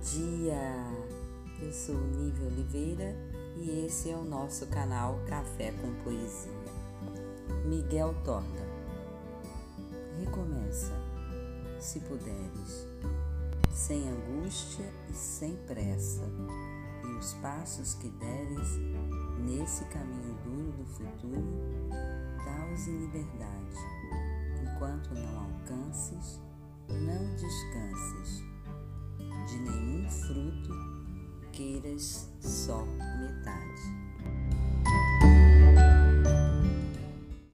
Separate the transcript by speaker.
Speaker 1: dia! Eu sou Nívia Oliveira e esse é o nosso canal Café com Poesia. Miguel Torga Recomeça, se puderes, sem angústia e sem pressa, e os passos que deres nesse caminho duro do futuro, dá-os em liberdade, enquanto não alcances, não descanses queiras só metade.